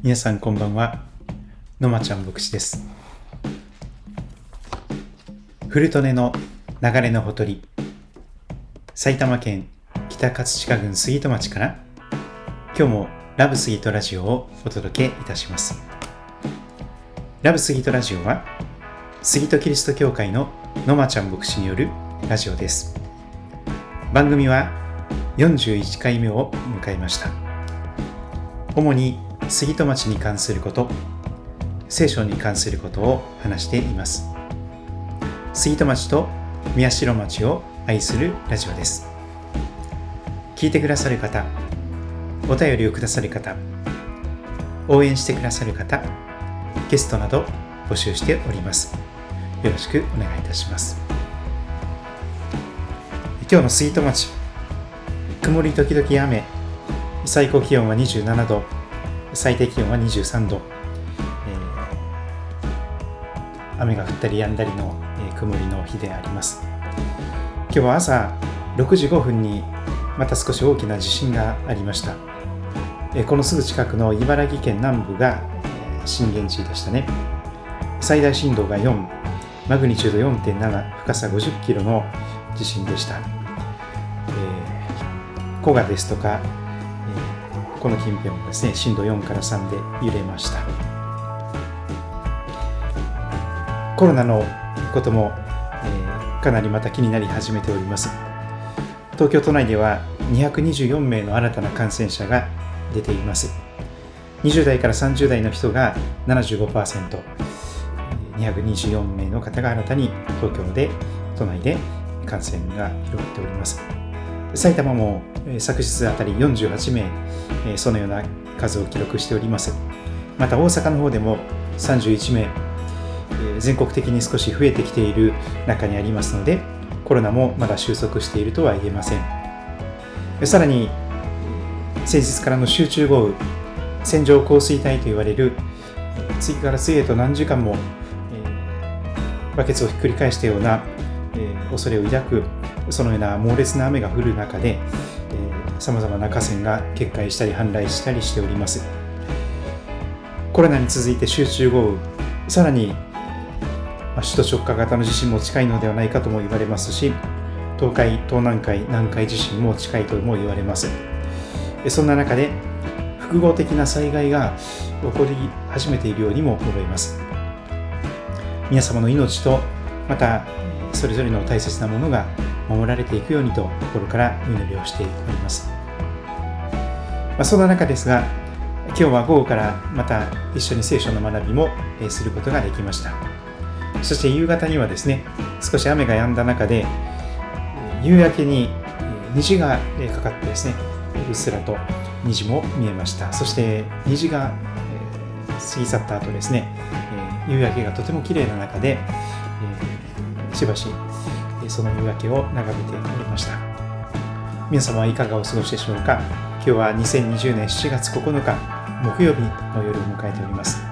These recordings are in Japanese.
皆さんこんばんは。のまちゃん牧師です。古利根の流れのほとり埼玉県北葛飾郡杉戸町から今日もラブ杉戸ラジオをお届けいたします。ラブ杉戸ラジオは杉戸キリスト教会ののまちゃん牧師によるラジオです。番組は41回目を迎えました。主に杉戸町に関すること聖書に関することを話しています。杉戸町と宮代町を愛するラジオです。聞いてくださる方お便りをくださる方応援してくださる方ゲストなど募集しております。よろしくお願いいたします。今日の杉戸町曇り時々雨最高気温は27度。最低気温は23度、えー、雨が降ったり止んだりの、えー、曇りの日であります。今日は朝6時5分にまた少し大きな地震がありました、えー、このすぐ近くの茨城県南部が、え震源地でしたね。最大震度が4マグニチュード4.7深さ50キロの地震でした、えー、古賀ですとかこの近辺もですね震度4から3で揺れました。コロナのことも、えー、かなりまた気になり始めております。東京都内では224名の新たな感染者が出ています。20代から30代の人が 75%224 名の方が新たに東京で都内で感染が広がっております。埼玉も昨日あたり48名そのような数を記録しております。また大阪の方でも31名全国的に少し増えてきている中にありますのでコロナもまだ収束しているとは言えません。さらに先日からの集中豪雨線状降水帯と言われる次から次へと何時間もバケツをひっくり返したような恐れを抱くそのような猛烈な雨が降る中でさまざまな河川が決壊したり氾濫したりしております。コロナに続いて集中豪雨。さらに首都直下型の地震も近いのではないかとも言われますし東海東南海南海地震も近いとも言われます。そんな中で複合的な災害が起こり始めているようにも思います。皆様の命とまたそれぞれの大切なものが守られていくようにと心からお祈りをしております、まあ、そんな中ですが今日は午後からまた一緒に聖書の学びもすることができました。そして夕方にはですね少し雨が止んだ中で夕焼けに虹がかかってですねうっすらと虹も見えました。そして虹が過ぎ去った後ですね夕焼けがとても綺麗な中でしばしその夕焼けを眺めておりました。皆様はいかがお過ごしでしょうか。今日は2020年7月9日木曜日の夜を迎えております。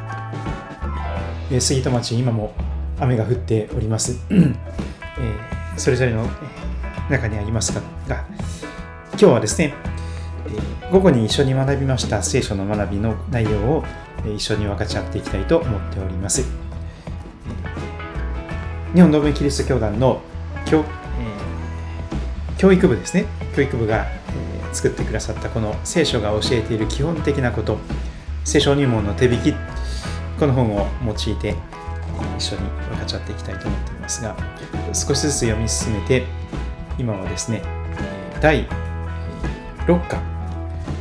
杉戸町今も雨が降っております、えそれぞれの中にありますが今日はですね午後に一緒に学びました聖書の学びの内容を一緒に分かち合っていきたいと思っております。日本ノブキリスト教団の教,、えー、教育部ですね。教育部が、えー、作ってくださったこの聖書が教えている基本的なこと。聖書入門の手引き。この本を用いて一緒に分かち合っていきたいと思っていますが少しずつ読み進めて今はですね第6課。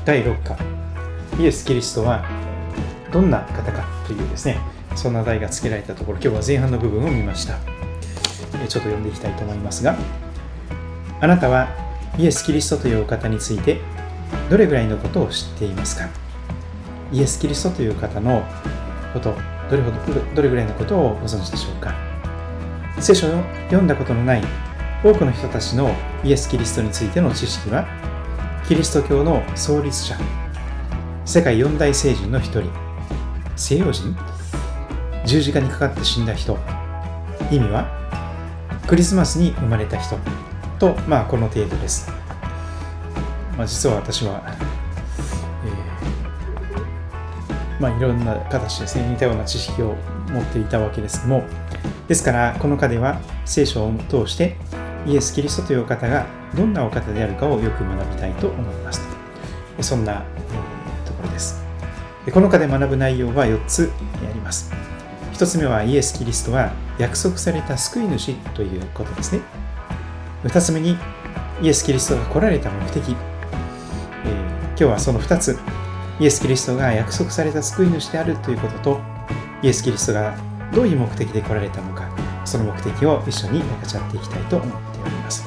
第6課。イエス・キリストはどんな方かというですねそんな題が付けられたところ今日は前半の部分を見ました。ちょっと読んでいきたいと思いますがあなたはイエス・キリストというお方についてどれぐらいのことを知っていますか？イエス・キリストという方のことどれほどどれぐらいのことをご存知でしょうか？聖書を読んだことのない多くの人たちのイエス・キリストについての知識はキリスト教の創立者世界四大聖人の一人西洋人十字架にかかって死んだ人意味はクリスマスに生まれた人と、まあ、この程度です。まあ、実は私は、えまあ、いろんな形ですね。似たような知識を持っていたわけですけども。ですからこの課では聖書を通してイエス・キリストというお方がどんなお方であるかをよく学びたいと思います。そんな、えー、ところです。この課で学ぶ内容は4つあります。1つ目はイエス・キリストは約束された救い主ということですね。2つ目にイエス・キリストが来られた目的、えー、今日はその2つ。イエス・キリストが約束された救い主であるということとイエス・キリストがどういう目的で来られたのかその目的を一緒に分かち合っていきたいと思っております。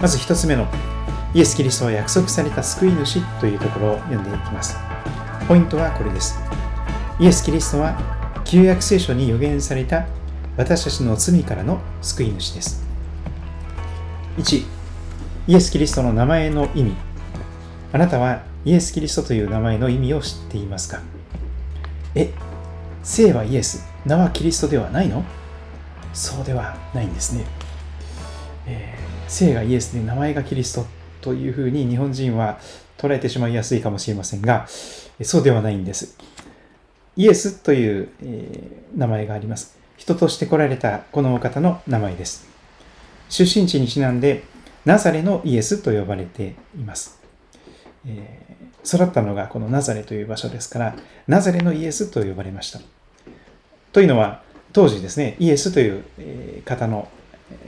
まず1つ目のイエス・キリストは約束された救い主というところを読んでいきます。ポイントはこれです。イエス・キリストは旧約聖書に予言された私たちの罪からの救い主です1イエス・キリストの名前の意味あなたはイエス・キリストという名前の意味を知っていますか？え、聖はイエス、名はキリストではないの？そうではないんですね。えー、聖がイエスで名前がキリストというふうに日本人は捉えてしまいやすいかもしれませんが、そうではないんです。イエスという、え、名前があります。人として来られたこのお方の名前です。出身地にちなんで、ナザレのイエスと呼ばれています。えー、育ったのがこのナザレという場所ですから、ナザレのイエスと呼ばれました。というのは、当時ですね、イエスという方の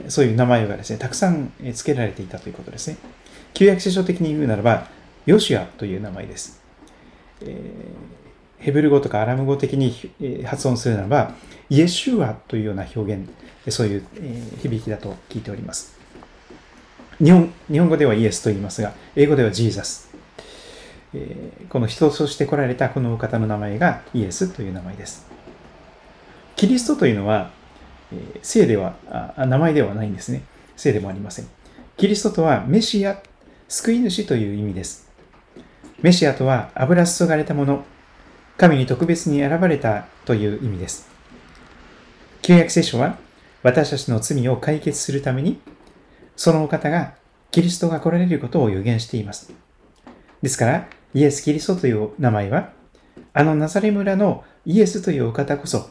そういう名前がですね、たくさん付けられていたということですね。旧約聖書的に言うならば、ヨシュアという名前です。えー、ヘブル語とかアラム語的に発音するならば、イエシュアというような表現、そういう響きだと聞いております。日本日本語ではイエスと言いますが、英語ではジーザスこの人として来られたこのお方の名前がイエスという名前です。キリストというのは、え聖ではあ、名前ではないんですね。聖でもありません。キリストとはメシア、救い主という意味です。メシアとは油注がれたもの、神に特別に選ばれたという意味です。旧約聖書は私たちの罪を解決するために、そのお方がキリストが来られることを予言しています。ですから、イエス・キリストという名前は、あのナザレ村のイエスというお方こそ、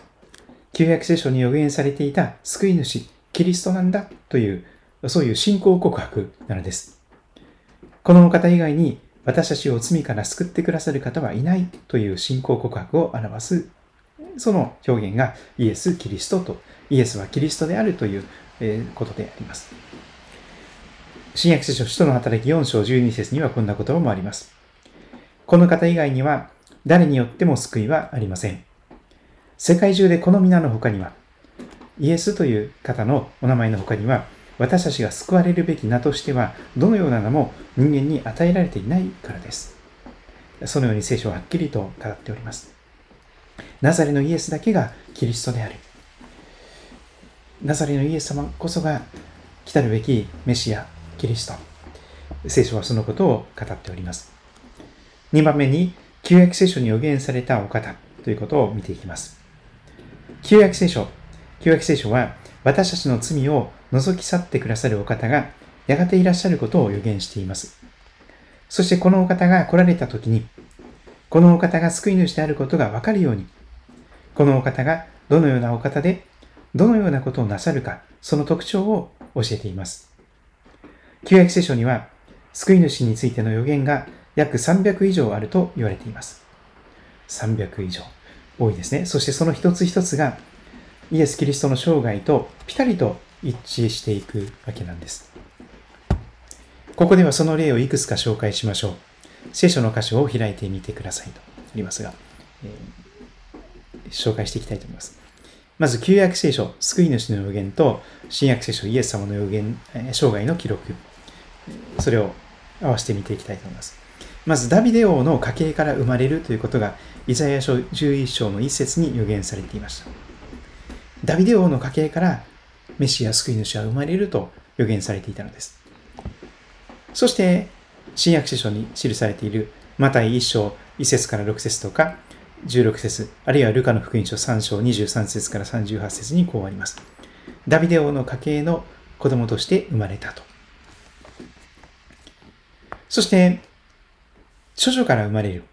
旧約聖書に予言されていた救い主、キリストなんだという、そういう信仰告白なのです。このお方以外に私たちを罪から救ってくださる方はいないという信仰告白を表す、その表現がイエス・キリストと、イエスはキリストであるということであります。新約聖書使徒の働き4章12節にはこんな言葉もあります。この方以外には誰によっても救いはありません。世界中でこの皆の他には、イエスという方のお名前の他には、私たちが救われるべき名としては、どのような名も人間に与えられていないからです。そのように聖書ははっきりと語っております。ナザレのイエスだけがキリストである。ナザレのイエス様こそが来たるべきメシア、キリスト。聖書はそのことを語っております。2番目に、旧約聖書に予言されたお方ということを見ていきます。旧約聖書。旧約聖書は、私たちの罪を除き去ってくださるお方が、やがていらっしゃることを予言しています。そしてこのお方が来られた時に、このお方が救い主であることがわかるように、このお方がどのようなお方で、どのようなことをなさるか、その特徴を教えています。旧約聖書には、救い主についての予言が約300以上あると言われています。300以上。多いですね。そしてその一つ一つがイエス・キリストの生涯とピタリと一致していくわけなんです。ここではその例をいくつか紹介しましょう。聖書の箇所を開いてみてくださいとありますが、えー、紹介していきたいと思います。まず、旧約聖書、救い主の予言と、新約聖書、イエス様の予言、生涯の記録、それを合わせて見ていきたいと思います。まずダビデ王の家系から生まれるということがイザヤ書11章の一節に予言されていました。ダビデ王の家系からメシア救い主は生まれると予言されていたのです。そして新約聖書に記されているマタイ1章1節から6節とか16節あるいはルカの福音書3章23節から38節にこうあります。ダビデ王の家系の子供として生まれたと。そして、処女から生まれる。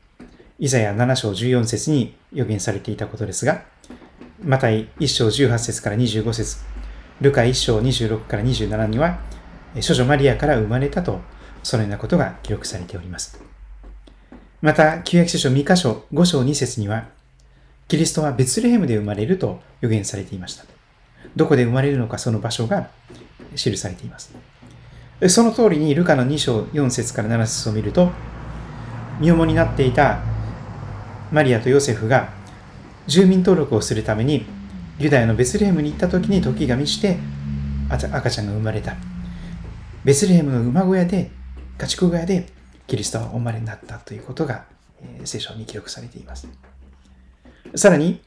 イザヤ7章14節に予言されていたことですが、マタイ1章18節から25節ルカ1章26から27には、処女マリアから生まれたと、そのようなことが記録されております。また、旧約聖書2箇所5章2節には、キリストはベツレヘムで生まれると予言されていました。どこで生まれるのかその場所が記されています。その通りにルカの2章4節から7節を見ると、身重になっていたマリアとヨセフが住民登録をするためにユダヤのベツレヘムに行った時に時が満ちて赤ちゃんが生まれた。ベツレヘムの馬小屋で、家畜小屋でキリストはお生まれになったということが、え聖書に記録されています。さらに、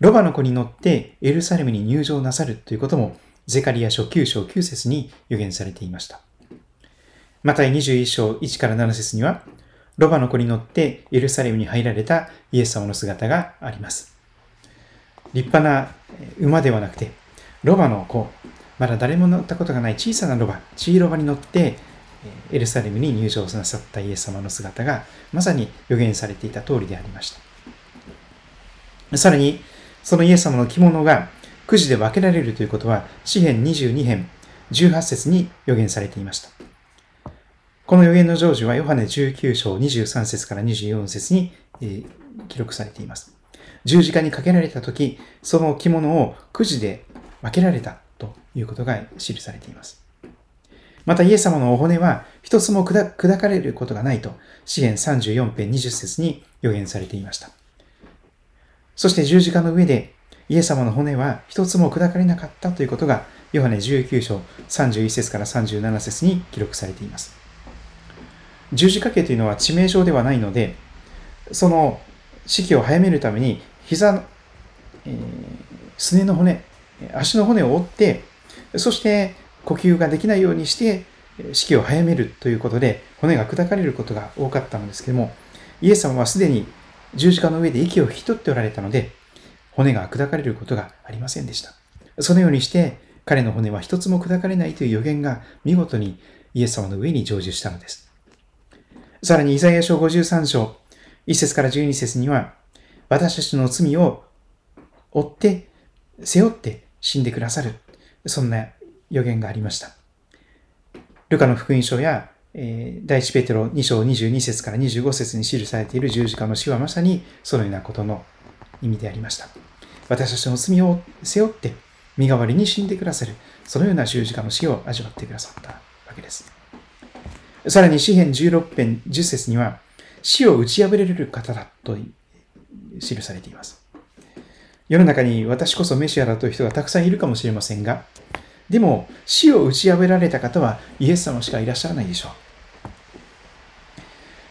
ロバの子に乗ってエルサレムに入場なさるということも、ゼカリア書9章9節に予言されていました。また21章1から7節には、ロバの子に乗ってエルサレムに入られたイエス様の姿があります。立派な馬ではなくて、ロバの子、まだ誰も乗ったことがない小さなロバ、チーロバに乗って、エルサレムに入場なさったイエス様の姿が、まさに予言されていた通りでありました。さらに、そのイエス様の着物がくじで分けられるということは、詩編22編18節に予言されていました。この予言の成就はヨハネ19章23節から24節に、記録されています。十字架にかけられた時、その着物をくじで分けられたということが記されています。またイエス様のお骨は一つも砕かれることがないと、詩篇34編20節に予言されていました。そして十字架の上でイエス様の骨は一つも砕かれなかったということが、ヨハネ19章31節から37節に記録されています。十字架形というのは致命傷ではないので、その死期を早めるために、膝の、えー、すねの骨、足の骨を折って、そして呼吸ができないようにして、死期を早めるということで、骨が砕かれることが多かったのですけども、イエス様はすでに十字架の上で息を引き取っておられたので、骨が砕かれることがありませんでした。そのようにして、彼の骨は一つも砕かれないという予言が見事にイエス様の上に成就したのです。さらに、イザヤ書53章、1節から12節には、私たちの罪を追って、背負って死んでくださる。そんな予言がありました。ルカの福音書や、えー、第一ペテロ2章22節から25節に記されている十字架の死はまさにそのようなことの意味でありました。私たちの罪を背負って身代わりに死んでくださる、そのような十字架の死を味わってくださったわけです。さらに詩篇16編10節には、死を打ち破れる方だと記されています。世の中に私こそメシアだという人がたくさんいるかもしれませんが、でも死を打ち破られた方はイエス様しかいらっしゃらないでしょう。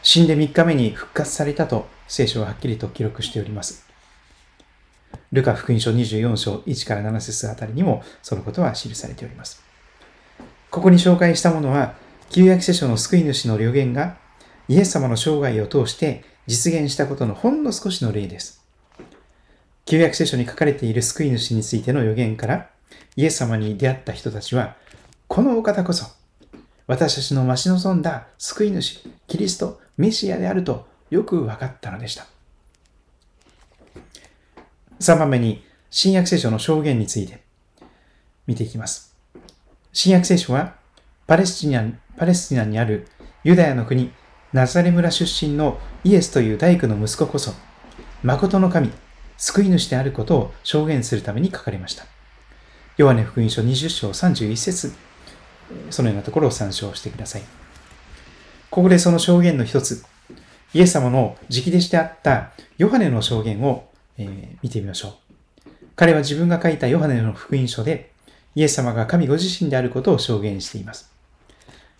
死んで3日目に復活されたと聖書ははっきりと記録しております。ルカ福音書24章1から7節あたりにもそのことは記されております。ここに紹介したものは、旧約聖書の救い主の予言がイエス様の生涯を通して実現したことのほんの少しの例です。旧約聖書に書かれている救い主についての予言から、イエス様に出会った人たちは、このお方こそ、私たちの待ち望んだ救い主、キリスト、メシアであるとよく分かったのでした。3番目に、新約聖書の証言について見ていきます。新約聖書は、パレスチナパレスチナにあるユダヤの国、ナザレ村出身のイエスという大工の息子こそ、誠の神、救い主であることを証言するために書かれました。ヨハネ福音書20章31節そのようなところを参照してください。ここでその証言の一つ、イエス様の直弟子であったヨハネの証言を、えー、見てみましょう。彼は自分が書いたヨハネの福音書で、イエス様が神ご自身であることを証言しています。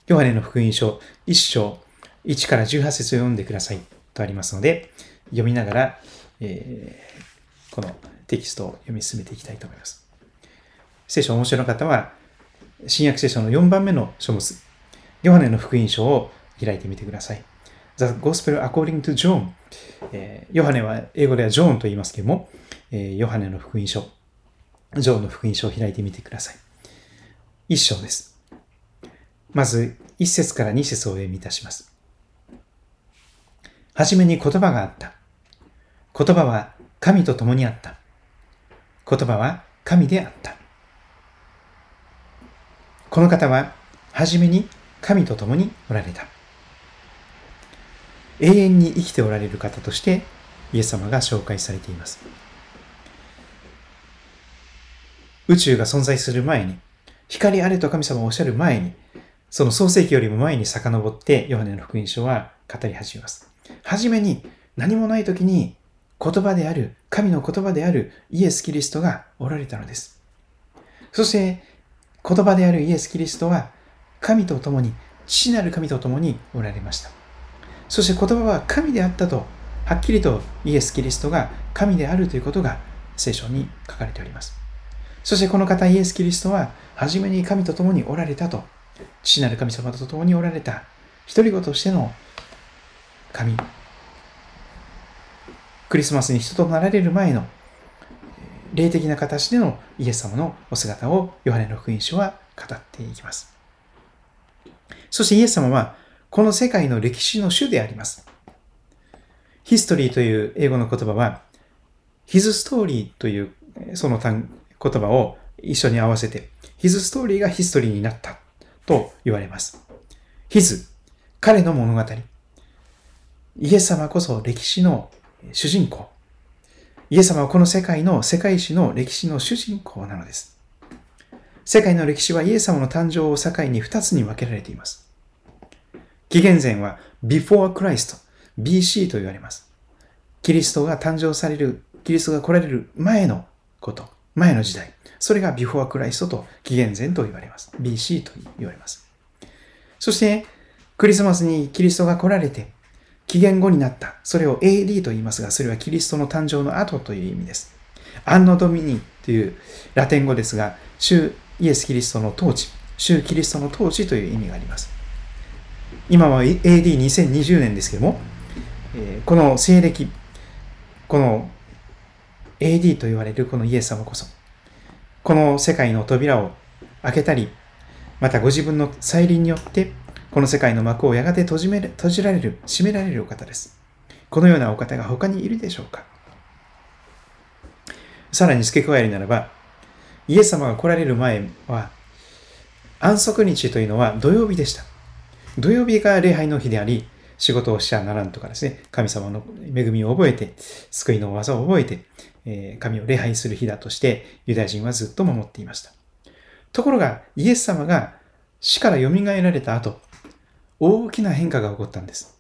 ヨハネの福音書1章1から18節を読んでくださいとありますので、読みながら、えー、このテキストを読み進めていきたいと思います。聖書を面白い方は、新約聖書の4番目の書物、ヨハネの福音書を開いてみてください。The Gospel According to John、えー、ヨハネは英語ではジョーンと言いますけども、えー、ヨハネの福音書、ジョーンの福音書を開いてみてください。一章です。まず、一節から二節を読みいたします。はじめに言葉があった。言葉は神と共にあった。言葉は神であった。この方は、はじめに神と共におられた。永遠に生きておられる方として、イエス様が紹介されています。宇宙が存在する前に、光あれと神様をおっしゃる前に、その創世記よりも前に遡って、ヨハネの福音書は語り始めます。はじめに何もない時に言葉である、神の言葉であるイエス・キリストがおられたのです。そして言葉であるイエス・キリストは神と共に、父なる神と共におられました。そして言葉は神であったと、はっきりとイエス・キリストが神であるということが聖書に書かれております。そしてこの方イエス・キリストは、初めに神と共におられたと、父なる神様と共におられた、一人子としての神。クリスマスに人となられる前の霊的な形でのイエス様のお姿をヨハネの福音書は語っていきます。そしてイエス様はこの世界の歴史の主であります。ヒストリーという英語の言葉は His story というその単言葉を一緒に合わせて His story がヒストリーになったと言われます。His 彼の物語イエス様こそ歴史の主人公イエス様はこの世界の世界史の歴史の主人公なのです。世界の歴史はイエス様の誕生を境に2つに分けられています。紀元前は before Christ、BC と言われます。キリストが誕生される、キリストが来られる前のこと、前の時代。それが before Christ と紀元前と言われます。BC と言われます。そして、クリスマスにキリストが来られて、紀元後になった。それを AD と言いますが、それはキリストの誕生の後という意味です。アンノドミニというラテン語ですが、主イエス・キリストの統治、主キリストの統治という意味があります。今は AD2020 年ですけども、この西暦、この AD と言われるこのイエス様こそ、この世界の扉を開けたり、またご自分の再臨によってこの世界の幕をやがて閉じめ閉じられる、閉められるお方です。このようなお方が他にいるでしょうかさらに付け加えるならば、イエス様が来られる前は、安息日というのは土曜日でした。土曜日が礼拝の日であり、仕事をしちゃならんとかですね、神様の恵みを覚えて、救いの技を覚えて、え神を礼拝する日だとして、ユダヤ人はずっと守っていました。ところが、イエス様が死から蘇られた後、大きな変化が起こったんです。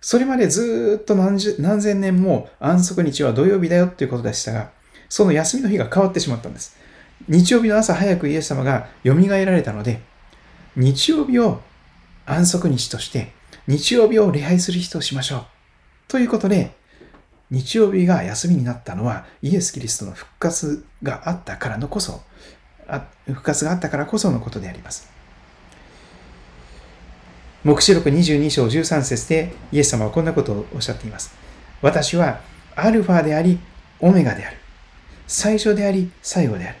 それまでずっと何何千年も安息日は土曜日だよっていうことでしたが、その休みの日が変わってしまったんです。日曜日の朝早くイエス様が蘇られたので、日曜日を安息日として、日曜日を礼拝する日としましょう。ということで、日曜日が休みになったのはイエス・キリストの復活があったからのこそ、復活があったからこそのことであります。黙示録22章13節でイエス様はこんなことをおっしゃっています。私はアルファであり、オメガである。最初であり、最後である。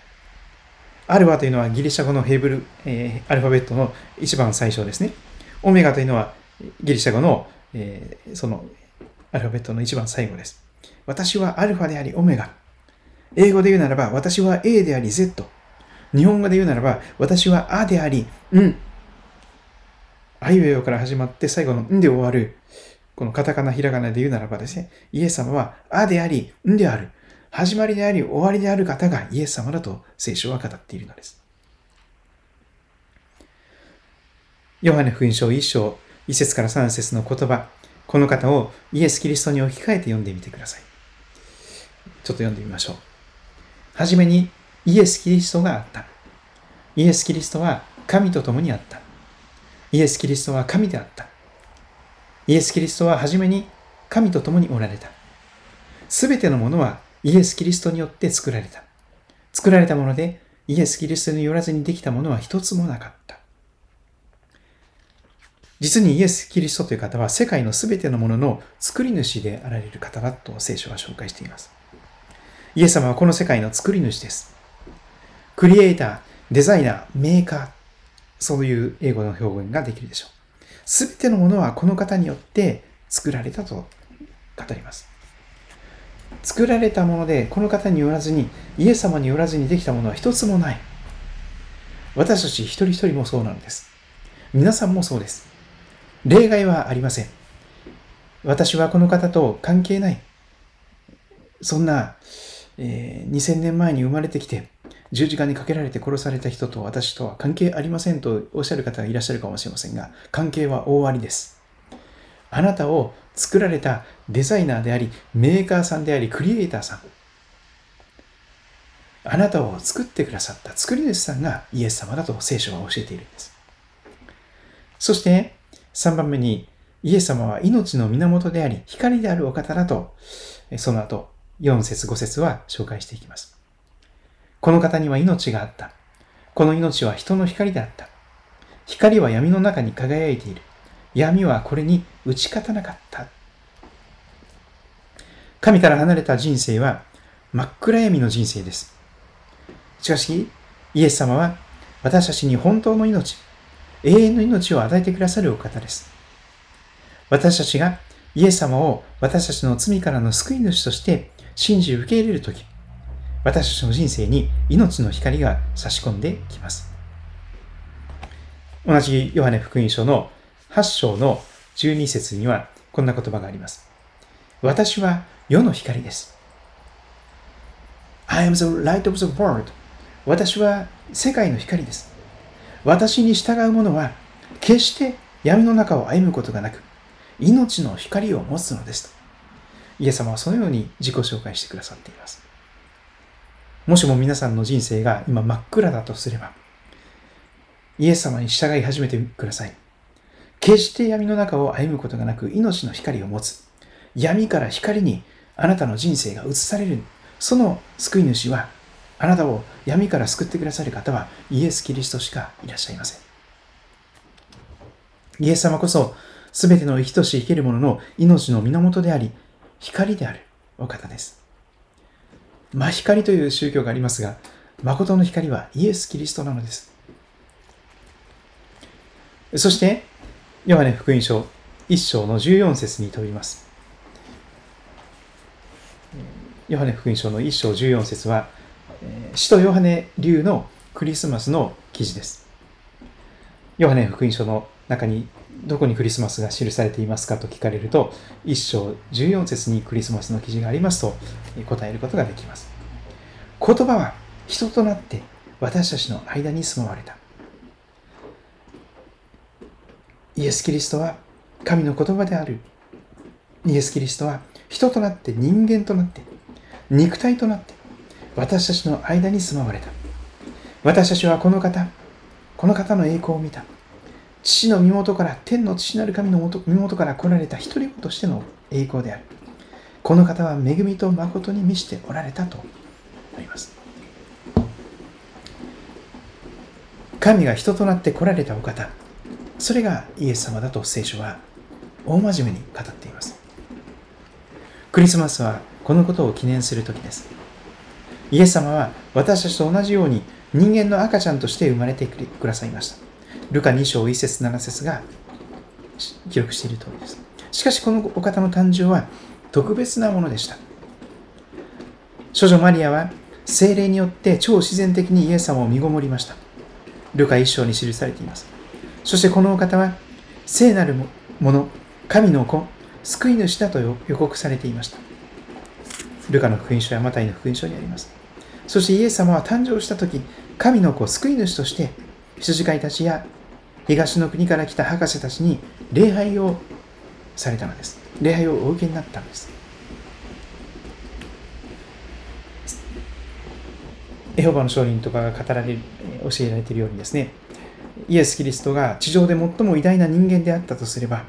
アルファというのはギリシャ語のヘブル、えー、アルファベットの一番最初ですね。オメガというのはギリシャ語の、えー、そのアルファベットの一番最後です。私はアルファであり、オメガ。英語で言うならば、私は A であり、Z。日本語で言うならば、私はアであり、んあいうえおから始まって最後のんで終わる、このカタカナ、ひらがなで言うならばですね、イエス様はあであり、んである、始まりであり、終わりである方がイエス様だと聖書は語っているのです。ヨハネ福音書1章、1節から3節の言葉、この方をイエス・キリストに置き換えて読んでみてください。ちょっと読んでみましょう。はじめにイエス・キリストがあった。イエス・キリストは神と共にあった。イエス・キリストは神であった。イエス・キリストは初めに神と共におられた。すべてのものはイエス・キリストによって作られた。作られたものでイエス・キリストによらずにできたものは一つもなかった。実にイエス・キリストという方は世界のすべてのものの作り主であられる方だと聖書は紹介しています。イエス様はこの世界の作り主です。クリエイター、デザイナー、メーカー、そういう英語の表現ができるでしょう。すべてのものはこの方によって作られたと語ります。作られたものでこの方によらずにイエス様によらずにできたものは一つもない。私たち一人一人もそうなんです。皆さんもそうです。例外はありません。私はこの方と関係ない。そんな、えー、2000年前に生まれてきて十字架にかけられて殺された人と私とは関係ありませんとおっしゃる方がいらっしゃるかもしれませんが、関係は大ありです。あなたを作られたデザイナーであり、メーカーさんであり、クリエイターさん。あなたを作ってくださった作り主さんがイエス様だと聖書は教えているんです。そして3番目にイエス様は命の源であり光であるお方だとその後4節5節は紹介していきます。この方には命があった。この命は人の光であった。光は闇の中に輝いている。闇はこれに打ち勝たなかった。神から離れた人生は真っ暗闇の人生です。しかし、イエス様は私たちに本当の命、永遠の命を与えてくださるお方です。私たちがイエス様を私たちの罪からの救い主として信じ受け入れるとき、私たちの人生に命の光が差し込んできます。同じヨハネ福音書の8章の12節にはこんな言葉があります。私は世の光です。I am the light of the world. 私は世界の光です。私に従う者は決して闇の中を歩むことがなく、命の光を持つのですと。イエス様はそのように自己紹介してくださっています。もしも皆さんの人生が今真っ暗だとすれば、イエス様に従い始めてください。決して闇の中を歩むことがなく命の光を持つ。闇から光にあなたの人生が移される。その救い主は、あなたを闇から救ってくださる方はイエス・キリストしかいらっしゃいません。イエス様こそ、すべての生きとし生ける者の命の源であり、光であるお方です。真光という宗教がありますが、誠の光はイエス・キリストなのです。そして、ヨハネ福音書1章の14節に飛びます。ヨハネ福音書の1章14節は、使徒ヨハネ流のクリスマスの記事です。ヨハネ福音書の中にどこにクリスマスが記されていますかと聞かれると、1章14節にクリスマスの記事がありますと答えることができます。言葉は人となって私たちの間に住まわれた。イエス・キリストは神の言葉である。イエス・キリストは人となって人間となって肉体となって私たちの間に住まわれた。私たちはこの方、この方の栄光を見た。父の身元から、天の父なる神の身元から来られた一人子としての栄光である。この方は恵みと誠に満ちておられたとあります。神が人となって来られたお方、それがイエス様だと聖書は大真面目に語っています。クリスマスはこのことを記念する時です。イエス様は私たちと同じように人間の赤ちゃんとして生まれてくださいました。ルカ2章1節7節が記録している通りです。しかしこのお方の誕生は特別なものでした。少女マリアは精霊によって超自然的にイエス様を身ごもりました。ルカ1章に記されています。そしてこのお方は聖なるもの、神の子、救い主だと予告されていました。ルカの福音書やマタイの福音書にあります。そしてイエス様は誕生した時、神の子、救い主として、羊飼いたちや東の国から来た博士たちに礼拝をされたのです。礼拝をお受けになったのです。エホバの証人とかが語られる、教えられているようにですね、イエス・キリストが地上で最も偉大な人間であったとすれば、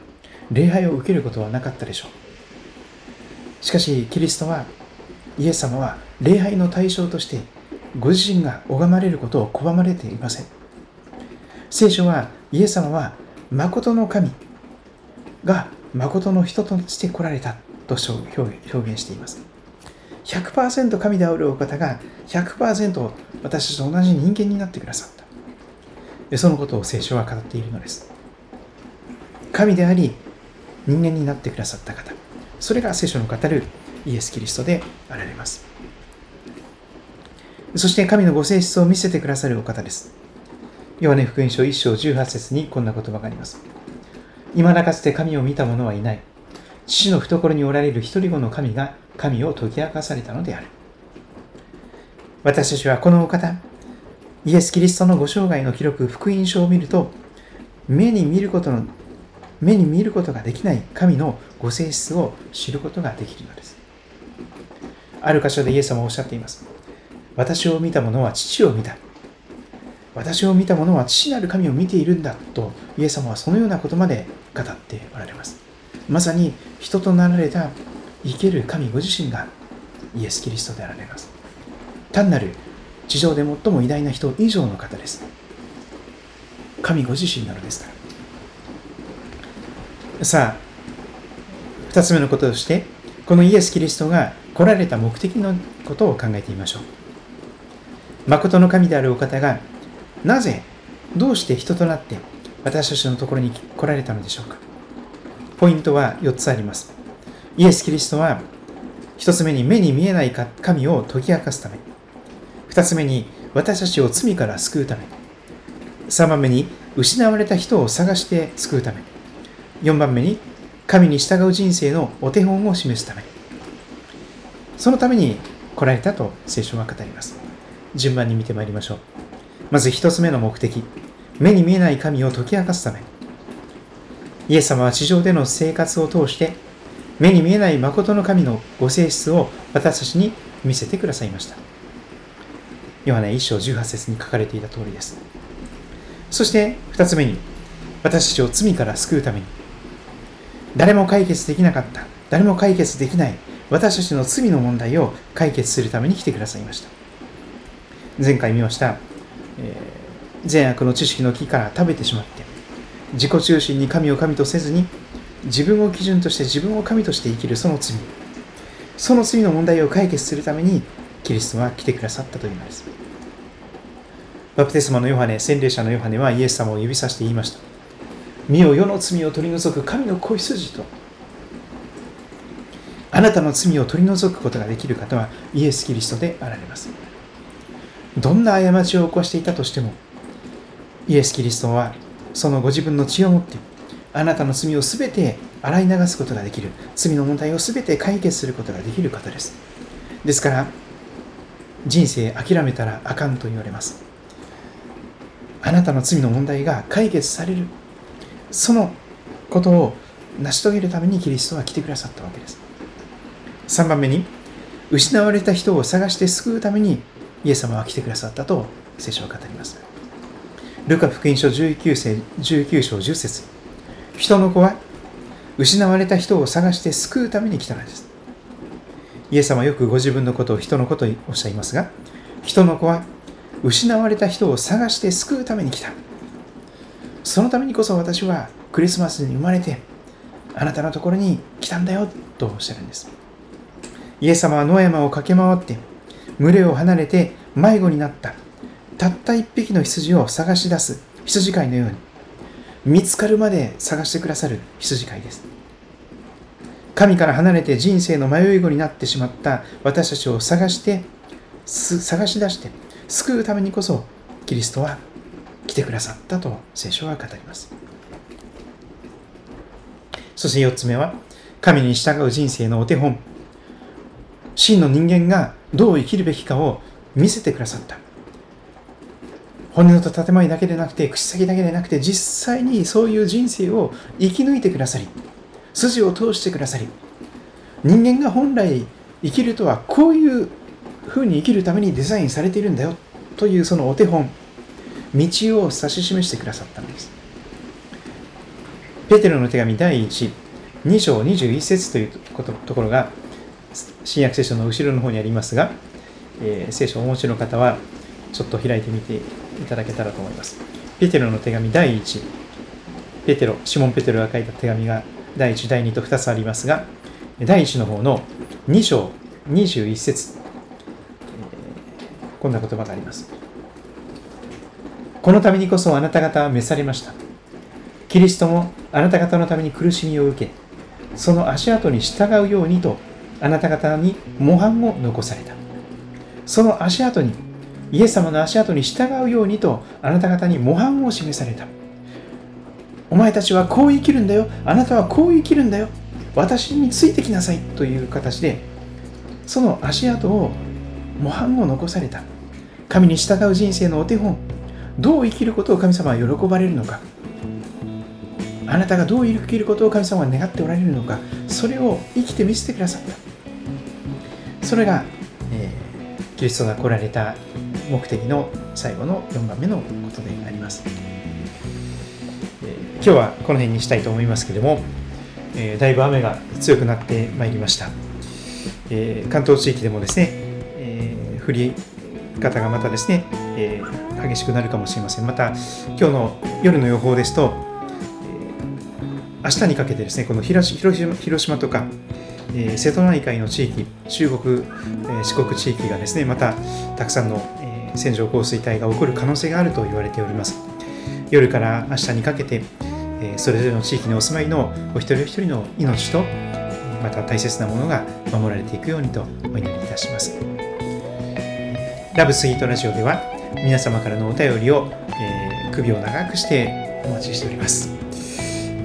礼拝を受けることはなかったでしょう。しかし、キリストはイエス様は礼拝の対象としてご自身が拝まれることを拒まれていません。聖書はイエス様は誠の神が誠の人として来られたと表現しています。100%神であるお方が100%私たちと同じ人間になってくださった。そのことを聖書は語っているのです。神であり人間になってくださった方。それが聖書の語るイエス・キリストであられます。そして神のご性質を見せてくださるお方です。ヨハネ福音書1章18節にこんな言葉があります。今だかつて神を見た者はいない。父の懐におられる一人子の神が神を解き明かされたのである。私たちはこのお方、イエス・キリストのご生涯の記録、福音書を見ると、目に見ることの、目に見ることができない神のご性質を知ることができるのです。ある箇所でイエス様はおっしゃっています。私を見た者は父を見た。私を見た者は父なる神を見ているんだとイエス様はそのようなことまで語っておられます。まさに人となられた生ける神ご自身がイエス・キリストであられます。単なる地上で最も偉大な人以上の方です。神ご自身なのですから。さあ、二つ目のこととして、このイエス・キリストが来られた目的のことを考えてみましょう。誠の神であるお方が、なぜ、どうして人となって私たちのところに来られたのでしょうか？ポイントは4つあります。イエス・キリストは、1つ目に目に見えない神を解き明かすため、2つ目に私たちを罪から救うため、3番目に失われた人を探して救うため、4番目に神に従う人生のお手本を示すため、そのために来られたと聖書は語ります。順番に見てまいりましょう。まず1つ目の目的、目に見えない神を解き明かすため、イエス様は地上での生活を通して目に見えない誠の神のご性質を私たちに見せてくださいました。ヨハネ1章18節に書かれていた通りです。そして2つ目に私たちを罪から救うために誰も解決できなかった誰も解決できない私たちの罪の問題を解決するために来てくださいました。前回見ました、えー、善悪の知識の木から食べてしまって自己中心に神を神とせずに自分を基準として自分を神として生きるその罪。その罪の問題を解決するためにキリストは来てくださったというのです。バプテスマのヨハネ洗礼者のヨハネはイエス様を指さして言いました。身を世の罪を取り除く神の子羊とあなたの罪を取り除くことができる方はイエス・キリストであられます。どんな過ちを起こしていたとしてもイエス・キリストはそのご自分の血を持ってあなたの罪をすべて洗い流すことができる罪の問題をすべて解決することができる方です。ですから人生諦めたらあかんと言われます。あなたの罪の問題が解決されるそのことを成し遂げるためにキリストは来てくださったわけです。3番目に失われた人を探して救うためにイエス様は来てくださったと聖書は語りますルカ福音書19世19章10節人の子は失われた人を探して救うために来たのです。イエス様はよくご自分のことを人のことおっしゃいますが、人の子は失われた人を探して救うために来た。そのためにこそ私はクリスマスに生まれて、あなたのところに来たんだよとおっしゃるんです。イエス様は野山を駆け回って、群れを離れて迷子になった。たった一匹の羊を探し出す。羊飼いのように。見つかるまで探してくださる。羊飼いです。神から離れて人生の迷い子になってしまった。私たちを探して探し出して救うためにこそキリストは来てくださったと聖書は語ります。そして4つ目は神に従う人生のお手本。真の人間がどう生きるべきかを見せてくださった本音と建前だけでなくて、口先だけでなくて、実際にそういう人生を生き抜いてくださり、筋を通してくださり、人間が本来生きるとはこういう風に生きるためにデザインされているんだよというそのお手本、道を指し示してくださったのです。ペテロの手紙第1、2章21節というところが、新約聖書の後ろの方にありますが、えー、聖書をお持ちの方は、ちょっと開いてみていただけたらと思います。ペテロの手紙第1、ペテロ、シモン・ペテロが書いた手紙が第1、第2と2つありますが、第1の方の2章21節こんな言葉があります。このためにこそあなた方は召されました。キリストもあなた方のために苦しみを受け、その足跡に従うようにとあなた方に模範を残された。その足跡にイエス様の足跡に従うようにとあなた方に模範を示された。お前たちはこう生きるんだよ。あなたはこう生きるんだよ。私についてきなさい。という形でその足跡を模範を残された。神に従う人生のお手本。どう生きることを神様は喜ばれるのか。あなたがどう生きることを神様は願っておられるのか。それを生きて見せてくださった。それが、えー、キリストが来られた目的の最後の4番目のことであります、えー、今日はこの辺にしたいと思いますけれども、えー、だいぶ雨が強くなってまいりました、え関東地域でもですね、え降り方がまたですね、え激しくなるかもしれません。また今日の夜の予報ですと明日にかけてですね、この広島広島とか、えー、瀬戸内海の地域、中国、え、四国地域がですね、またたくさんの、え、線状降水帯が起こる可能性があると言われております。夜から明日にかけて、えそれぞれの地域にお住まいのお一人お一人の命と、また大切なものが守られていくようにとお祈りいたします。ラブスイートラジオでは皆様からのお便りを、え首を長くしてお待ちしております。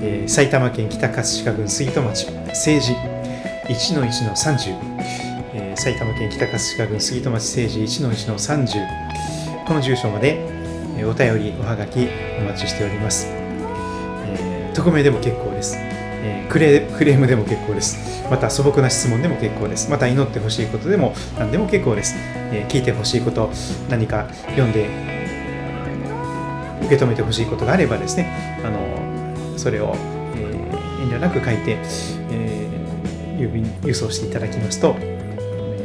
えー、埼玉県北葛飾郡杉戸町政治1の1の30、えー、埼玉県北葛飾郡杉戸町政治1の1の30この住所まで、えー、お便りおはがきお待ちしております、えー、匿名でも結構です、えー、クレクレームでも結構です。また素朴な質問でも結構です。また祈ってほしいことでも何でも結構です、えー、聞いてほしいこと何か読んで受け止めてほしいことがあればですねあのそれを、えー、遠慮なく書いて、えー、郵便輸送していただきますと、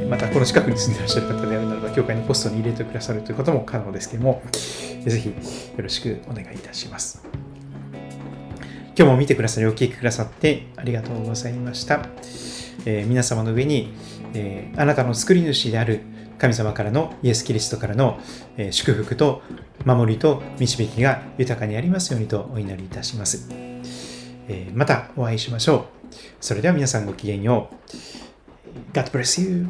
またこの近くに住んでいらっしゃる方であるならば、教会にポストに入れてくださるということも可能ですけれども、ぜひよろしくお願いいたします。今日も見てくださり、お聞きくださってありがとうございました。えー、皆様の上に、えー、あなたの作り主である神様からのイエス・キリストからのえ祝福と守りと導きが豊かにありますようにとお祈りいたします。えまたお会いしましょう。それでは皆さんごきげんよう。God bless you.